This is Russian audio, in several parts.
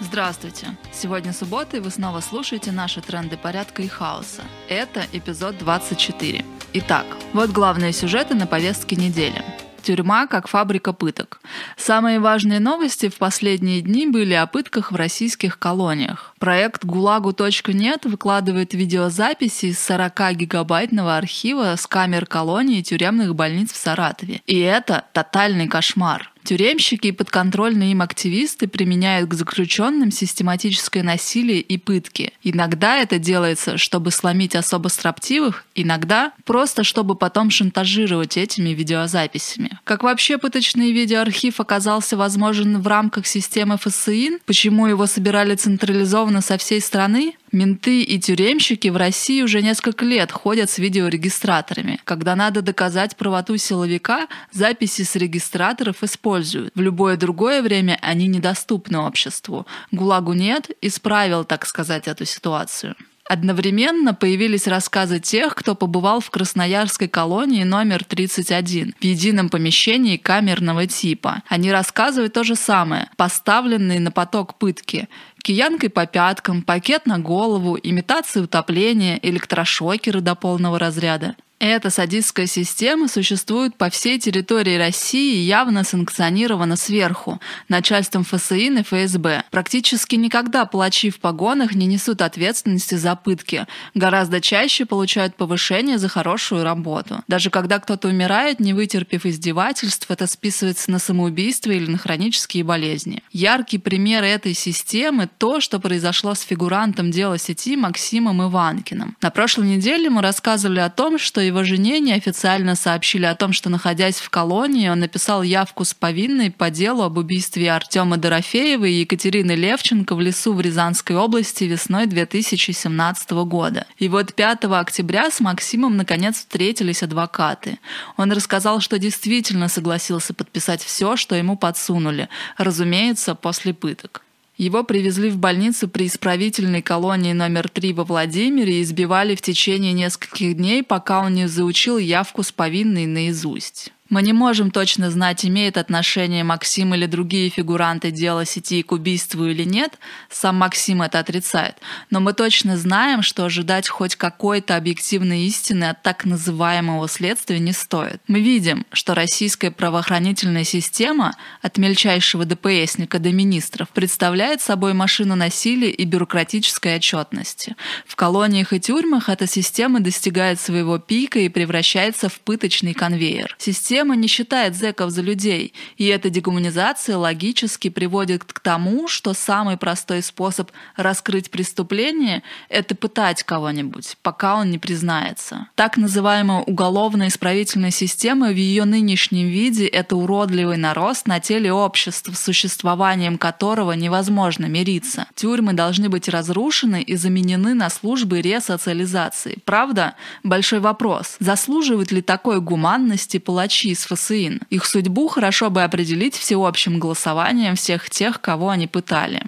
Здравствуйте! Сегодня суббота, и вы снова слушаете наши тренды порядка и хаоса. Это эпизод 24. Итак, вот главные сюжеты на повестке недели. Тюрьма как фабрика пыток. Самые важные новости в последние дни были о пытках в российских колониях. Проект гулагу.нет выкладывает видеозаписи из 40-гигабайтного архива с камер колонии тюремных больниц в Саратове. И это тотальный кошмар. Тюремщики и подконтрольные им активисты применяют к заключенным систематическое насилие и пытки. Иногда это делается, чтобы сломить особо строптивых, иногда просто чтобы потом шантажировать этими видеозаписями. Как вообще пыточный видеоархив оказался возможен в рамках системы ФСИН? Почему его собирали централизованно со всей страны? Менты и тюремщики в России уже несколько лет ходят с видеорегистраторами. Когда надо доказать правоту силовика, записи с регистраторов используют. В любое другое время они недоступны обществу. ГУЛАГу нет, исправил, так сказать, эту ситуацию. Одновременно появились рассказы тех, кто побывал в Красноярской колонии номер 31 в едином помещении камерного типа. Они рассказывают то же самое, поставленные на поток пытки киянкой по пяткам, пакет на голову, имитация утопления, электрошокеры до полного разряда. Эта садистская система существует по всей территории России и явно санкционирована сверху, начальством ФСИН и ФСБ. Практически никогда палачи в погонах не несут ответственности за пытки. Гораздо чаще получают повышение за хорошую работу. Даже когда кто-то умирает, не вытерпев издевательств, это списывается на самоубийство или на хронические болезни. Яркий пример этой системы – то, что произошло с фигурантом дела сети Максимом Иванкиным. На прошлой неделе мы рассказывали о том, что его жене неофициально сообщили о том, что, находясь в колонии, он написал явку с повинной по делу об убийстве Артема Дорофеева и Екатерины Левченко в лесу в Рязанской области весной 2017 года. И вот 5 октября с Максимом наконец встретились адвокаты. Он рассказал, что действительно согласился подписать все, что ему подсунули, разумеется, после пыток. Его привезли в больницу при исправительной колонии номер 3 во Владимире и избивали в течение нескольких дней, пока он не заучил явку с повинной наизусть. Мы не можем точно знать, имеет отношение Максим или другие фигуранты дела сети к убийству или нет, сам Максим это отрицает, но мы точно знаем, что ожидать хоть какой-то объективной истины от так называемого следствия не стоит. Мы видим, что российская правоохранительная система от мельчайшего ДПСника до министров представляет собой машину насилия и бюрократической отчетности. В колониях и тюрьмах эта система достигает своего пика и превращается в пыточный конвейер. Система Система не считает зэков за людей, и эта дегуманизация логически приводит к тому, что самый простой способ раскрыть преступление – это пытать кого-нибудь, пока он не признается. Так называемая уголовная исправительная система в ее нынешнем виде – это уродливый нарост на теле общества, с существованием которого невозможно мириться. Тюрьмы должны быть разрушены и заменены на службы ресоциализации. Правда? Большой вопрос. Заслуживают ли такой гуманности палачи из ФСИН. Их судьбу хорошо бы определить всеобщим голосованием всех тех, кого они пытали.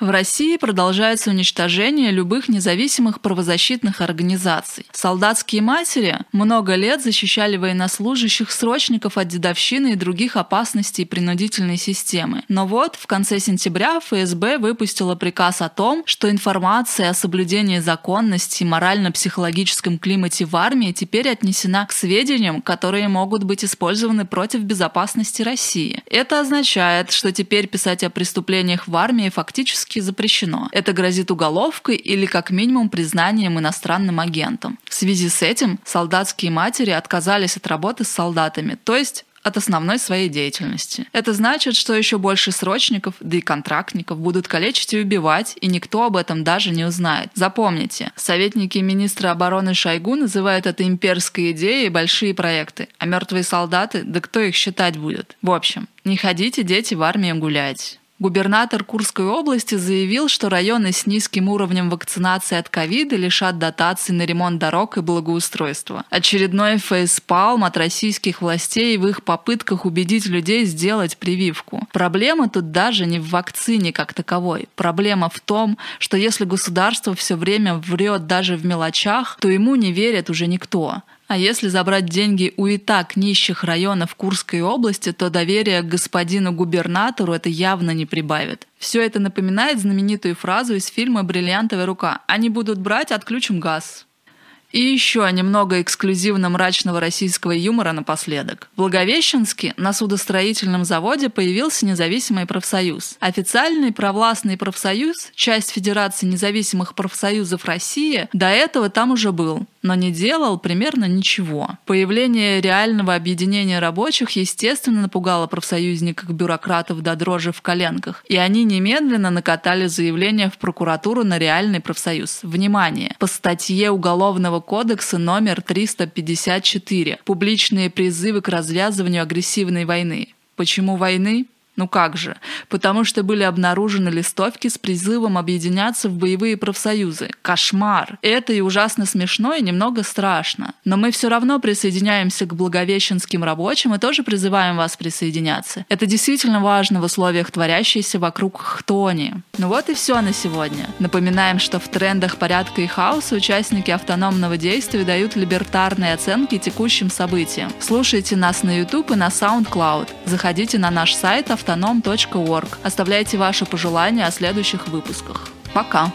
В России продолжается уничтожение любых независимых правозащитных организаций. Солдатские матери много лет защищали военнослужащих срочников от дедовщины и других опасностей принудительной системы. Но вот в конце сентября ФСБ выпустила приказ о том, что информация о соблюдении законности и морально-психологическом климате в армии теперь отнесена к сведениям, которые могут быть использованы против безопасности России. Это означает, что теперь писать о преступлениях в армии фактически категорически запрещено. Это грозит уголовкой или как минимум признанием иностранным агентом. В связи с этим солдатские матери отказались от работы с солдатами, то есть от основной своей деятельности. Это значит, что еще больше срочников, да и контрактников будут калечить и убивать, и никто об этом даже не узнает. Запомните, советники министра обороны Шойгу называют это имперской идеей и большие проекты, а мертвые солдаты, да кто их считать будет? В общем, не ходите, дети, в армию гулять. Губернатор Курской области заявил, что районы с низким уровнем вакцинации от ковида лишат дотаций на ремонт дорог и благоустройство. Очередной фейспалм от российских властей в их попытках убедить людей сделать прививку. Проблема тут даже не в вакцине как таковой. Проблема в том, что если государство все время врет даже в мелочах, то ему не верит уже никто А если забрать деньги у и так нищих районов Курской области, то доверие к господину губернатору это явно не прибавит. Все это напоминает знаменитую фразу из фильма «Бриллиантовая рука». Они будут брать, отключим газ. И еще немного эксклюзивно-мрачного российского юмора напоследок. В Благовещенске на судостроительном заводе появился независимый профсоюз. Официальный провластный профсоюз, часть Федерации независимых профсоюзов России, до этого там уже был но не делал примерно ничего. Появление реального объединения рабочих, естественно, напугало профсоюзников-бюрократов до дрожи в коленках, и они немедленно накатали заявление в прокуратуру на реальный профсоюз. Внимание! По статье Уголовного кодекса номер 354 «Публичные призывы к развязыванию агрессивной войны». Почему войны? Ну как же? Потому что были обнаружены листовки с призывом объединяться в боевые профсоюзы. Кошмар! Это и ужасно смешно, и немного страшно. Но мы все равно присоединяемся к благовещенским рабочим и тоже призываем вас присоединяться. Это действительно важно в условиях творящейся вокруг хтони. Ну вот и все на сегодня. Напоминаем, что в трендах порядка и хаоса участники автономного действия дают либертарные оценки текущим событиям. Слушайте нас на YouTube и на SoundCloud. Заходите на наш сайт автономного автоном.орг. Оставляйте ваши пожелания о следующих выпусках. Пока!